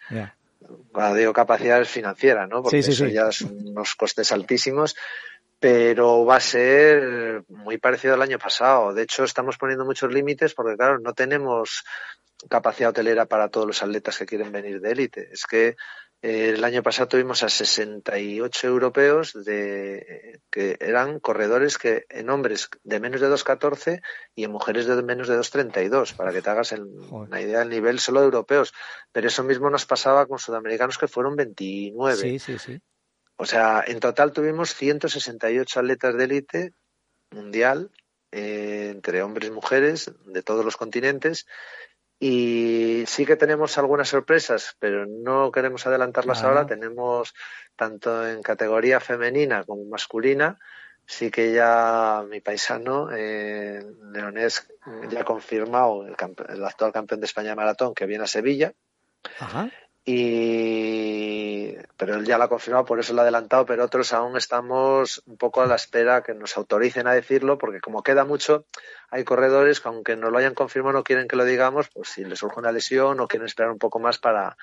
Cuando digo capacidad es financiera, ¿no? Porque eso ya son unos costes altísimos. Pero va a ser muy parecido al año pasado. De hecho, estamos poniendo muchos límites porque, claro, no tenemos capacidad hotelera para todos los atletas que quieren venir de élite. Es que el año pasado tuvimos a 68 europeos de, que eran corredores que en hombres de menos de 2.14 y en mujeres de menos de 2.32, para que te hagas una idea del nivel solo de europeos. Pero eso mismo nos pasaba con sudamericanos que fueron 29. Sí, sí, sí. O sea, en total tuvimos 168 atletas de élite mundial, eh, entre hombres y mujeres, de todos los continentes, y sí que tenemos algunas sorpresas, pero no queremos adelantarlas ahora. Tenemos tanto en categoría femenina como masculina. Sí que ya mi paisano, eh, Leonés, ya ha confirmado el, el, actual campeón de España de maratón que viene a Sevilla. Ajá y pero él ya lo ha confirmado, por eso lo ha adelantado, pero otros aún estamos un poco a la espera que nos autoricen a decirlo, porque como queda mucho, hay corredores que aunque nos lo hayan confirmado no quieren que lo digamos, pues si les surge una lesión o quieren esperar un poco más para,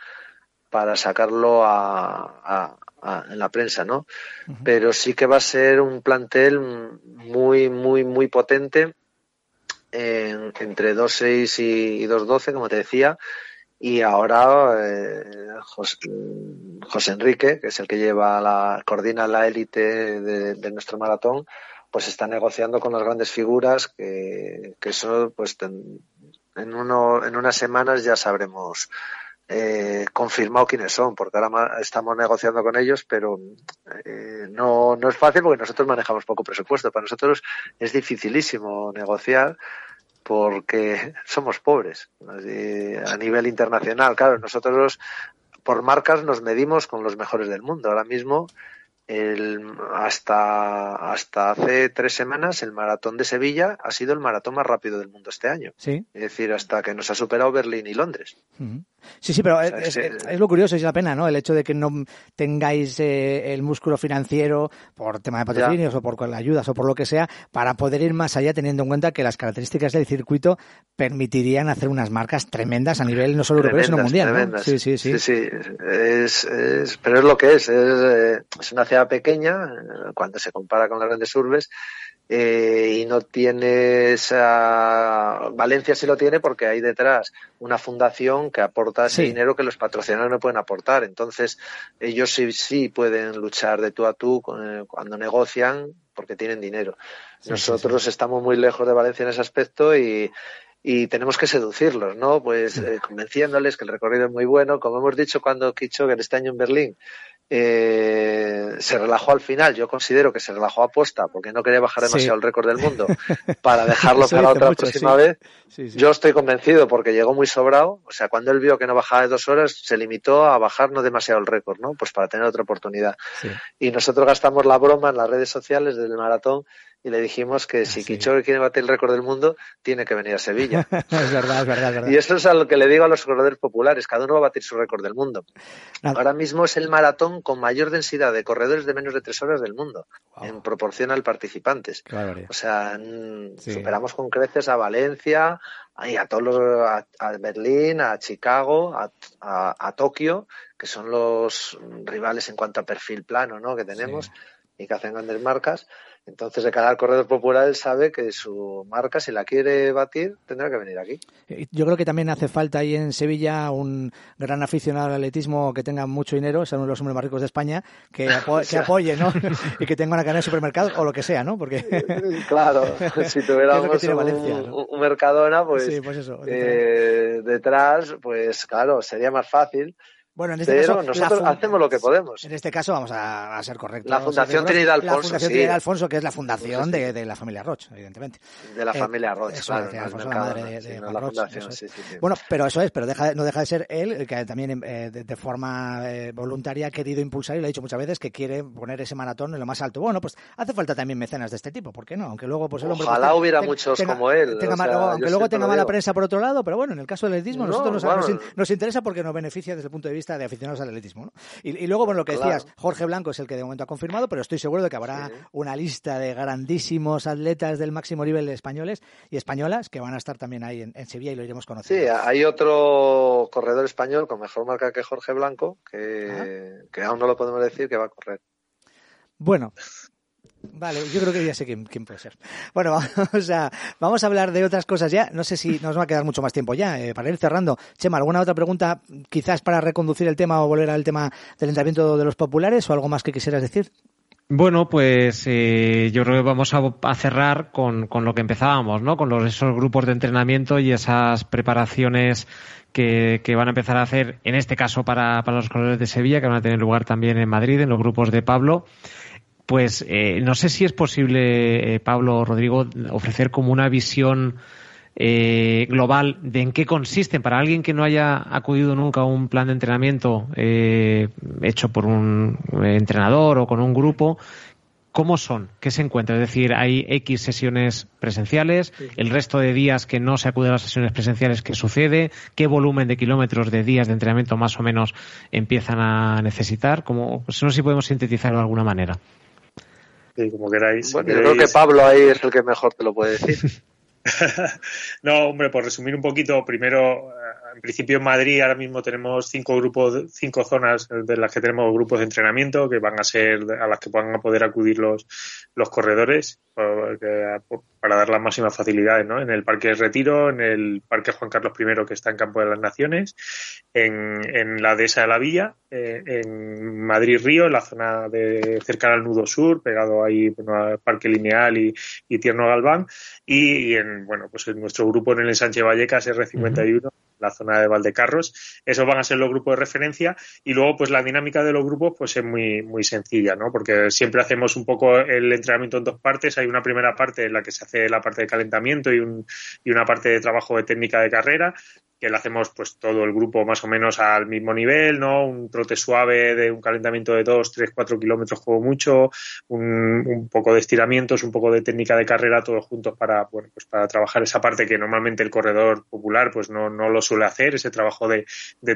para sacarlo a, en la prensa, ¿no? Pero sí que va a ser un plantel muy, muy, muy potente en, entre 2.6 y 2.12, como te decía, y ahora eh, José, Enrique, que es el que lleva la, coordina la élite de, nuestro maratón, pues está negociando con las grandes figuras que, que eso pues en uno, en unas semanas ya sabremos eh, confirmado quiénes son, porque ahora estamos negociando con ellos, pero eh, no, no es fácil porque nosotros manejamos poco presupuesto. Para nosotros es dificilísimo negociar porque somos pobres a nivel internacional. Claro, nosotros por marcas nos medimos con los mejores del mundo. Ahora mismo, el, hasta, hasta hace tres semanas, el maratón de Sevilla ha sido el maratón más rápido del mundo este año. Sí. Es decir, hasta que nos ha superado Berlín y Londres. Sí, sí, pero es, lo curioso, es la pena, ¿no? El hecho de que no tengáis eh, el músculo financiero por tema de patrocinios o por ayudas o por lo que sea, para poder ir más allá teniendo en cuenta que las características del circuito permitirían hacer unas marcas tremendas a nivel no solo europeo, sino mundial. Sí, sí, sí. sí, Es, pero es lo que es. Es, eh, es una ciudad pequeña cuando se compara con las grandes urbes eh, y no tiene esa. Valencia sí lo tiene porque hay detrás una fundación que aporta ese dinero que los patrocinadores no pueden aportar. Entonces, ellos sí, sí pueden luchar de tú a tú eh, cuando negocian porque tienen dinero. Nosotros estamos muy lejos de Valencia en ese aspecto y, y tenemos que seducirlos, ¿no? Pues eh, convenciéndoles que el recorrido es muy bueno. Como hemos dicho cuando que este año en Berlín eh, se relajó al final. Yo considero que se relajó a posta porque no quería bajar demasiado el récord del mundo para dejarlo para otra próxima vez. Yo estoy convencido porque llegó muy sobrado. O sea, cuando él vio que no bajaba de dos horas, se limitó a bajar no demasiado el récord, ¿no? Pues para tener otra oportunidad. Y nosotros gastamos la broma en las redes sociales del maratón y le dijimos que si sí. quiere batir el récord del mundo, tiene que venir a Sevilla. es verdad, es verdad, es verdad. Y eso es a lo que le digo a los corredores populares, cada uno va a batir su récord del mundo. Nada. Ahora mismo es el maratón con mayor densidad de corredores de menos de tres horas del mundo, wow. en proporción al participantes. O sea, sí. superamos con creces a Valencia, y a todos los, a, a Berlín, a Chicago, a, a, a, Tokio, que son los rivales en cuanto a perfil plano, ¿no? Que tenemos. Sí y que hacen grandes marcas. Entonces, de cada corredor popular él sabe que su marca, si la quiere batir, tendrá que venir aquí. Yo creo que también hace falta ahí en Sevilla un gran aficionado al atletismo que tenga mucho dinero, sea uno de los hombres más ricos de España, que, apo que apoye, ¿no? y que tenga una cadena de supermercados o lo que sea, ¿no? Porque claro, si tuviéramos un, Valencia, ¿no? un, Mercadona, pues, sí, pues eso, eh, detrás, pues claro, sería más fácil. Bueno, en este Pero caso, nosotros hacemos lo que podemos. En este caso vamos a, a ser correctos. La Fundación Trinidad Alfonso. La Fundación sí. Trinidad Alfonso, que es la fundación de, de, la familia Roche, evidentemente. De la familia Roche, eh, claro. Trinidad no Alfonso, mercado, la madre de, de sí, la Roche, fundación, es. sí, sí, Bueno, pero eso es, pero deja, no deja de ser él el que también eh, de, de, forma eh, voluntaria ha querido impulsar y lo ha dicho muchas veces que quiere poner ese maratón en lo más alto. Bueno, pues hace falta también mecenas de este tipo, ¿por qué no? Aunque luego pues el hombre Ojalá pues, hubiera tenga, muchos tenga, como él. Tenga o sea, aunque luego tenga mala prensa por otro lado, pero bueno, en el caso del no, nosotros nos, interesa porque nos beneficia desde el punto de vista de aficionados al atletismo. ¿no? Y, y, luego, bueno, lo que decías. Jorge Blanco es el que de momento ha confirmado, pero estoy seguro de que habrá sí. una lista de grandísimos atletas del máximo nivel españoles y españolas que van a estar también ahí en, en Sevilla y lo iremos conociendo. Sí, hay otro corredor español con mejor marca que Jorge Blanco, que, que aún no lo podemos decir, que va a correr. Bueno, Vale, yo creo que ya sé quién, puede ser. Bueno, vamos a, hablar de otras cosas ya. No sé si nos va a quedar mucho más tiempo ya. Eh, para ir cerrando, Chema, ¿alguna otra pregunta quizás para reconducir el tema o volver al tema del entrenamiento de los populares o algo más que quisieras decir? Bueno, pues eh, yo creo que vamos a, cerrar con, lo que empezábamos, ¿no? Con los, esos grupos de entrenamiento y esas preparaciones que, que, van a empezar a hacer, en este caso para, para los corredores de Sevilla, que van a tener lugar también en Madrid, en los grupos de Pablo pues eh, no sé si es posible, eh, Pablo Rodrigo, ofrecer como una visión eh, global de en qué consisten para alguien que no haya acudido nunca a un plan de entrenamiento eh, hecho por un entrenador o con un grupo. ¿Cómo son? ¿Qué se encuentra? Es decir, hay X sesiones presenciales, sí. el resto de días que no se acude a las sesiones presenciales, ¿qué sucede? ¿Qué volumen de kilómetros de días de entrenamiento más o menos empiezan a necesitar? Como, pues no sé si podemos sintetizarlo de alguna manera. Sí, como queráis. Bueno, yo creo que Pablo ahí es el que mejor te lo puede decir. no, hombre, por resumir un poquito, primero, en principio en Madrid ahora mismo tenemos cinco grupos, cinco zonas de las que tenemos grupos de entrenamiento que van a ser a las que van a poder acudir los, los corredores para dar las máximas facilidades, ¿no? En el Parque Retiro, en el Parque Juan Carlos I que está en Campo de las Naciones, en, la Dehesa de la Villa, eh, en Madrid Río, en la zona de cercana al Nudo Sur, pegado ahí al Parque Lineal y, Tierno Galván, y, en bueno pues en nuestro grupo en el Ensanche Vallecas R51. Uh -huh la zona de Valdecarros. Esos van a ser los grupos de referencia y luego pues la dinámica de los grupos pues es muy muy sencilla, ¿no? Porque siempre hacemos un poco el entrenamiento en dos partes. Hay una primera parte en la que se hace la parte de calentamiento y, un, y una parte de trabajo de técnica de carrera que le hacemos pues todo el grupo más o menos al mismo nivel, ¿no? Un trote suave de un calentamiento de 2, 3, 4 kilómetros como mucho, un, un, poco de estiramientos, un poco de técnica de carrera, todos juntos para, bueno, pues para trabajar esa parte que normalmente el corredor popular pues no, no lo suele hacer, ese trabajo de,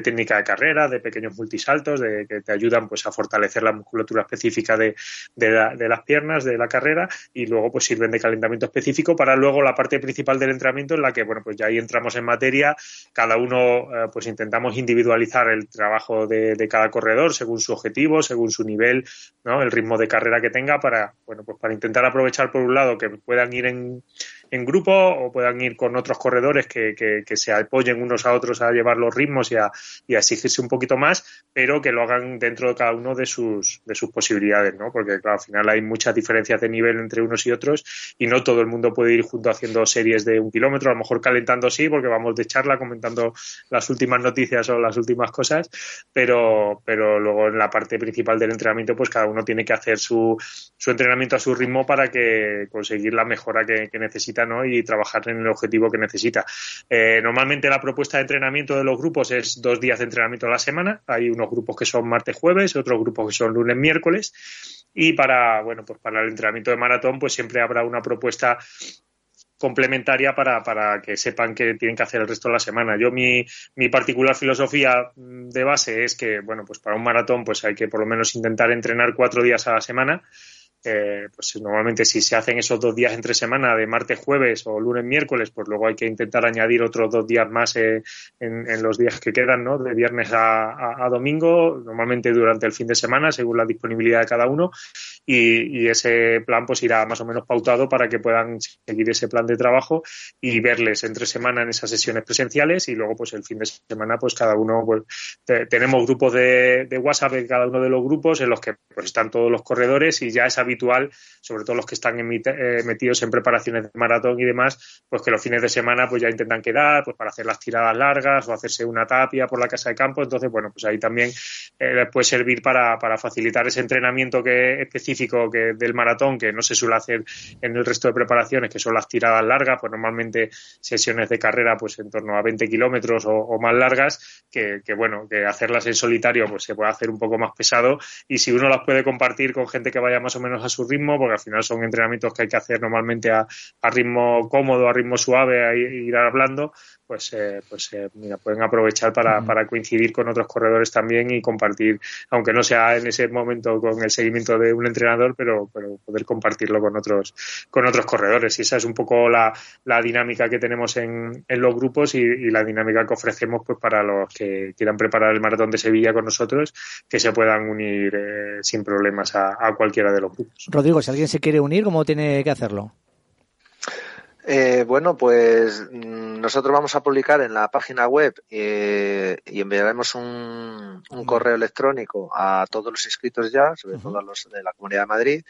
técnica de carrera, de pequeños multisaltos, de, que te ayudan pues a fortalecer la musculatura específica de, de, la, de las piernas, de la carrera, y luego pues sirven de calentamiento específico para luego la parte principal del entrenamiento en la que, bueno, pues ya ahí entramos en materia, cada uno eh, pues intentamos individualizar el trabajo de, de, cada corredor según su objetivo, según su nivel, ¿no? el ritmo de carrera que tenga para, bueno, pues para intentar aprovechar por un lado que puedan ir en, en grupo o puedan ir con otros corredores que, que, se apoyen unos a otros a llevar los ritmos y a, y a, exigirse un poquito más, pero que lo hagan dentro de cada uno de sus, de sus posibilidades, ¿no? Porque claro, al final hay muchas diferencias de nivel entre unos y otros y no todo el mundo puede ir junto haciendo series de un kilómetro, a lo mejor calentando sí, porque vamos de charla comentando las últimas noticias o las últimas cosas, pero, pero luego en la parte principal del entrenamiento, pues cada uno tiene que hacer su, su entrenamiento a su ritmo para que conseguir la mejora que necesita y trabajar en el objetivo que necesita. Eh, normalmente la propuesta de entrenamiento de los grupos es dos días de entrenamiento a la semana. Hay unos grupos que son martes-jueves, otros grupos que son lunes-miércoles y para, bueno, pues para el entrenamiento de maratón, pues siempre habrá una propuesta complementaria para, para que sepan que tienen que hacer el resto de la semana. Yo mi, mi particular filosofía de base es que, bueno, pues para un maratón pues hay que por lo menos intentar entrenar cuatro días a la semana eh, pues normalmente si se hacen esos dos días entre semana, de martes, jueves o lunes, miércoles, pues luego hay que intentar añadir otros dos días más eh, en, los días que quedan, ¿no? De viernes a, domingo, normalmente durante el fin de semana, según la disponibilidad de cada uno. Y, ese plan pues irá más o menos pautado para que puedan seguir ese plan de trabajo y verles entre semana en esas sesiones presenciales y luego pues el fin de semana pues cada uno pues tenemos grupos de, de, WhatsApp en cada uno de los grupos en los que pues están todos los corredores y ya esa habitual, sobre todo los que están eh, metidos en preparaciones de maratón y demás, pues que los fines de semana pues ya intentan quedar pues para hacer las tiradas largas o hacerse una tapia por la casa de campo. Entonces, bueno, pues ahí también eh, puede servir para, para facilitar ese entrenamiento que específico que del maratón que no se suele hacer en el resto de preparaciones, que son las tiradas largas, pues normalmente sesiones de carrera pues en torno a 20 kilómetros o, más largas, que, que, bueno, que hacerlas en solitario pues se puede hacer un poco más pesado y si uno las puede compartir con gente que vaya más o menos a su ritmo, porque al final son entrenamientos que hay que hacer normalmente a, ritmo cómodo, a ritmo suave, a ir hablando, pues, eh, pues eh, mira, pueden aprovechar para, para, coincidir con otros corredores también y compartir, aunque no sea en ese momento con el seguimiento de un entrenador, pero, pero poder compartirlo con otros, con otros corredores. Y esa es un poco la, la dinámica que tenemos en, en los grupos y, la dinámica que ofrecemos pues para los que quieran preparar el maratón de Sevilla con nosotros, que se puedan unir eh, sin problemas a, a cualquiera de los grupos. Rodrigo, si alguien se quiere unir, ¿cómo tiene que hacerlo? Eh, bueno, pues mm, nosotros vamos a publicar en la página web eh, y enviaremos un, correo electrónico a todos los inscritos ya, sobre todo a los de la Comunidad de Madrid,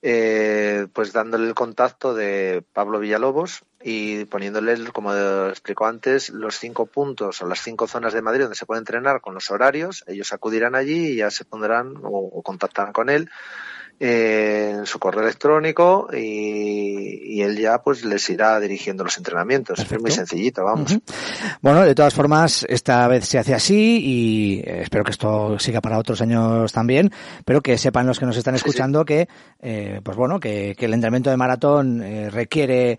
eh, pues dándole el contacto de Pablo Villalobos y poniéndole, como explicó antes, los cinco puntos o las cinco zonas de Madrid donde se puede entrenar con los horarios. Ellos acudirán allí y ya se pondrán o contactarán con él en su correo electrónico y, él ya pues les irá dirigiendo los entrenamientos. Es muy sencillito, vamos. Bueno, de todas formas, esta vez se hace así y eh, espero que esto siga para otros años también, pero que sepan los que nos están escuchando que, eh, pues bueno, que, el entrenamiento de maratón eh, requiere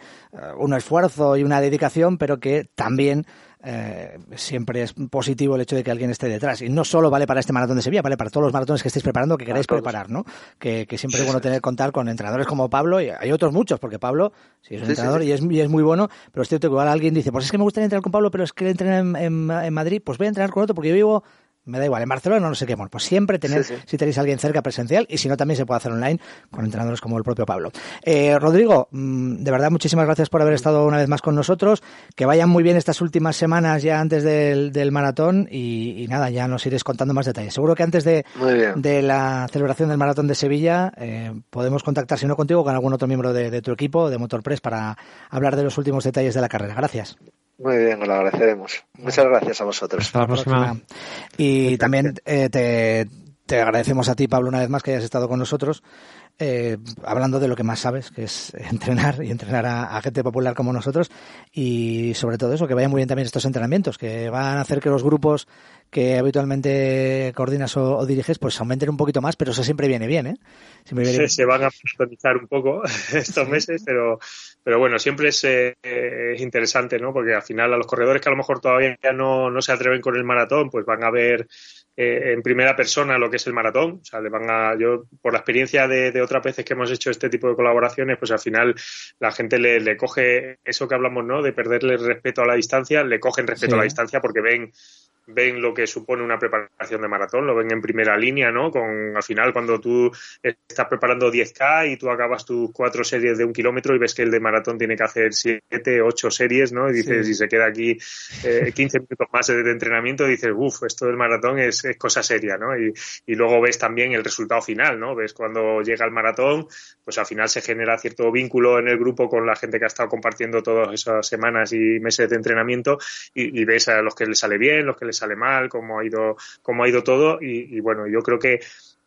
un esfuerzo y una dedicación, pero que también eh, siempre es positivo el hecho de que alguien esté detrás. Y no solo vale para este maratón de Sevilla, vale para todos los maratones que estéis preparando, que queráis preparar, ¿no? Que, siempre es bueno tener contar con entrenadores como Pablo, y hay otros muchos, porque Pablo sí es un entrenador Y, es, es, muy bueno, pero es cierto que igual alguien dice, pues es que me gustaría entrenar con Pablo, pero es que él entrena en, en Madrid, pues voy a entrenar con otro porque yo vivo me da igual, en Barcelona no sé qué, pues siempre tener, si tenéis a alguien cerca presencial y si no también se puede hacer online con entrenadores como el propio Pablo. Eh, Rodrigo, mm, de verdad muchísimas gracias por haber estado una vez más con nosotros, que vayan muy bien estas últimas semanas ya antes del, maratón y, nada, ya nos iréis contando más detalles. Seguro que antes de, de la celebración del maratón de Sevilla eh, podemos contactar, si no contigo, con algún otro miembro de, de tu equipo, de Motorpress, para hablar de los últimos detalles de la carrera. Gracias. Muy bien, lo agradeceremos. Muchas gracias a vosotros. Hasta la próxima. Y también eh, te, te agradecemos a ti, Pablo, una vez más que hayas estado con nosotros. Eh, hablando de lo que más sabes, que es entrenar y entrenar a, gente popular como nosotros y sobre todo eso, que vayan muy bien también estos entrenamientos, que van a hacer que los grupos que habitualmente coordinas o, diriges pues aumenten un poquito más, pero eso siempre viene bien, ¿eh? Se van a personalizar un poco estos meses, pero, pero bueno, siempre es, eh, es, interesante, ¿no? Porque al final a los corredores que a lo mejor todavía no, no se atreven con el maratón, pues van a ver eh, en primera persona lo que es el maratón. O sea, le van a, yo, por la experiencia de, de, otras veces que hemos hecho este tipo de colaboraciones, pues al final la gente le, le coge eso que hablamos, ¿no? De perderle respeto a la distancia, le cogen respeto a la distancia porque ven ven lo que supone una preparación de maratón, lo ven en primera línea, ¿no? Con al final cuando tú estás preparando 10K y tú acabas tus cuatro series de un kilómetro y ves que el de maratón tiene que hacer siete, ocho series, ¿no? Y dices, si se queda aquí eh, 15 minutos más de entrenamiento, dices, uff, esto del maratón es, cosa seria, ¿no? Y, luego ves también el resultado final, ¿no? Ves cuando llega el maratón, pues al final se genera cierto vínculo en el grupo con la gente que ha estado compartiendo todas esas semanas y meses de entrenamiento y, y ves a los que les sale bien, los que les sale mal, cómo ha ido, cómo ha ido todo y, bueno, yo creo que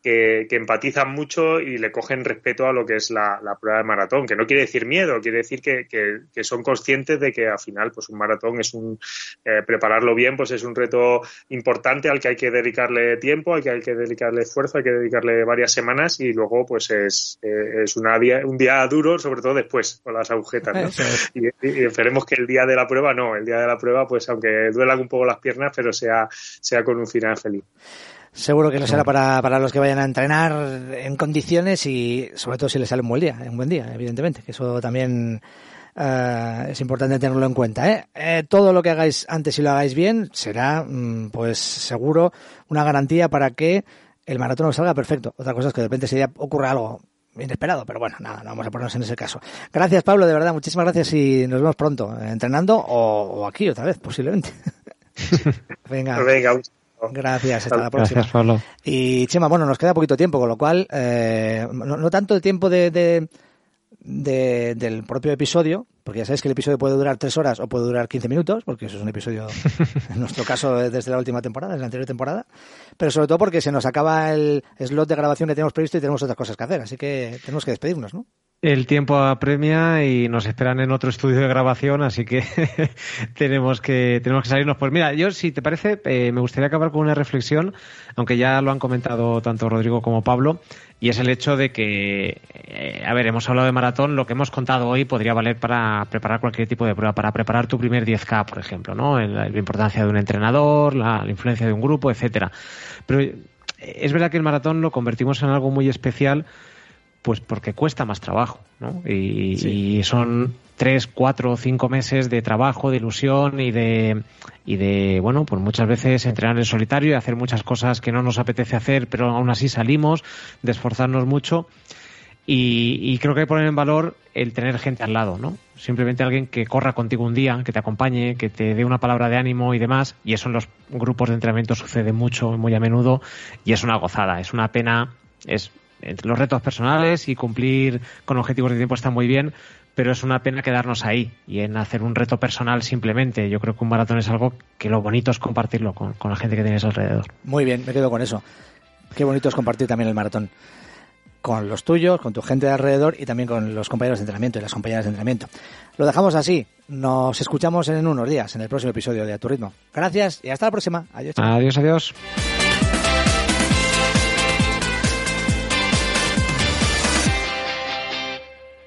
que, empatizan mucho y le cogen respeto a lo que es la, prueba de maratón, que no quiere decir miedo, quiere decir que, que, son conscientes de que al final pues un maratón es un eh, prepararlo bien, pues es un reto importante al que hay que dedicarle tiempo, al que hay que dedicarle esfuerzo, hay que dedicarle varias semanas y luego pues es, eh, es una día, un día duro, sobre todo después con las agujetas. Y, esperemos que el día de la prueba no, el día de la prueba pues aunque duelan un poco las piernas, pero sea, sea con un final feliz. Seguro que lo será para, para los que vayan a entrenar en condiciones y sobre todo si les sale un buen día, un buen día, evidentemente, que eso también eh, es importante tenerlo en cuenta. ¿eh? ¿eh? todo lo que hagáis antes y lo hagáis bien será, mm, pues seguro, una garantía para que el maratón os salga perfecto. Otra cosa es que de repente ese día ocurra algo inesperado, pero bueno, nada, no vamos a ponernos en ese caso. Gracias, Pablo, de verdad, muchísimas gracias y nos vemos pronto, eh, entrenando o, aquí otra vez, posiblemente. Venga. Venga. Gracias, hasta la próxima. Gracias, Pablo. Y Chema, bueno, nos queda poquito tiempo, con lo cual, eh, no, tanto el tiempo de, de, del propio episodio, porque ya sabéis que el episodio puede durar tres horas o puede durar 15 minutos, porque eso es un episodio, en nuestro caso, desde la última temporada, desde la anterior temporada, pero sobre todo porque se nos acaba el slot de grabación que tenemos previsto y tenemos otras cosas que hacer, así que tenemos que despedirnos, ¿no? El tiempo apremia y nos esperan en otro estudio de grabación, así que tenemos que tenemos que salirnos. Pues mira, yo si te parece, eh, me gustaría acabar con una reflexión, aunque ya lo han comentado tanto Rodrigo como Pablo, y es el hecho de que, eh, a ver, hemos hablado de maratón, lo que hemos contado hoy podría valer para preparar cualquier tipo de prueba, para preparar tu primer 10K, por ejemplo, ¿no? La, importancia de un entrenador, la, la influencia de un grupo, etcétera. Pero eh, es verdad que el maratón lo convertimos en algo muy especial pues porque cuesta más trabajo, ¿no? Y, son tres, cuatro o cinco meses de trabajo, de ilusión y de, y de, bueno, pues muchas veces entrenar en solitario y hacer muchas cosas que no nos apetece hacer, pero aún así salimos, de esforzarnos mucho. Y, creo que hay que poner en valor el tener gente al lado, ¿no? Simplemente alguien que corra contigo un día, que te acompañe, que te dé una palabra de ánimo y demás. Y eso en los grupos de entrenamiento sucede mucho, muy a menudo, y es una gozada. Es una pena, es los retos personales y cumplir con objetivos de tiempo está muy bien, pero es una pena quedarnos ahí y en hacer un reto personal simplemente. Yo creo que un maratón es algo que lo bonito es compartirlo con, la gente que tienes alrededor. Muy bien, me quedo con eso. Qué bonito es compartir también el maratón con los tuyos, con tu gente de alrededor y también con los compañeros de entrenamiento y las compañeras de entrenamiento. Lo dejamos así. Nos escuchamos en unos días, en el próximo episodio de A Tu Ritmo. Gracias y hasta la próxima. Adiós. Adiós, adiós.